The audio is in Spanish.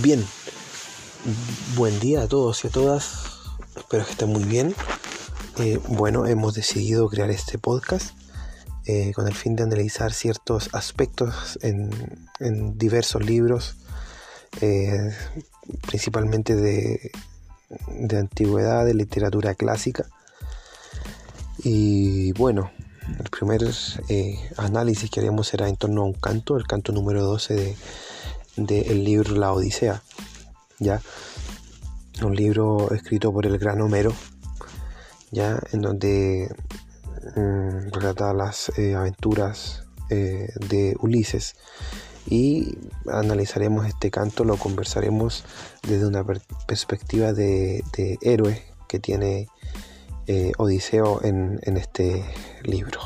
Bien, buen día a todos y a todas. Espero que estén muy bien. Eh, bueno, hemos decidido crear este podcast eh, con el fin de analizar ciertos aspectos en, diversos libros, eh, principalmente de, de antigüedad, de literatura clásica. Y bueno, el primer análisis que haríamos será en torno a un canto, el canto número 12 de del libro La Odisea, ¿ya? Un libro escrito por el gran Homero, ¿ya? En donde mm, relata las eh, aventuras eh, de Ulises y analizaremos este canto, lo conversaremos desde una perspectiva de, héroe que tiene eh, Odiseo en este libro.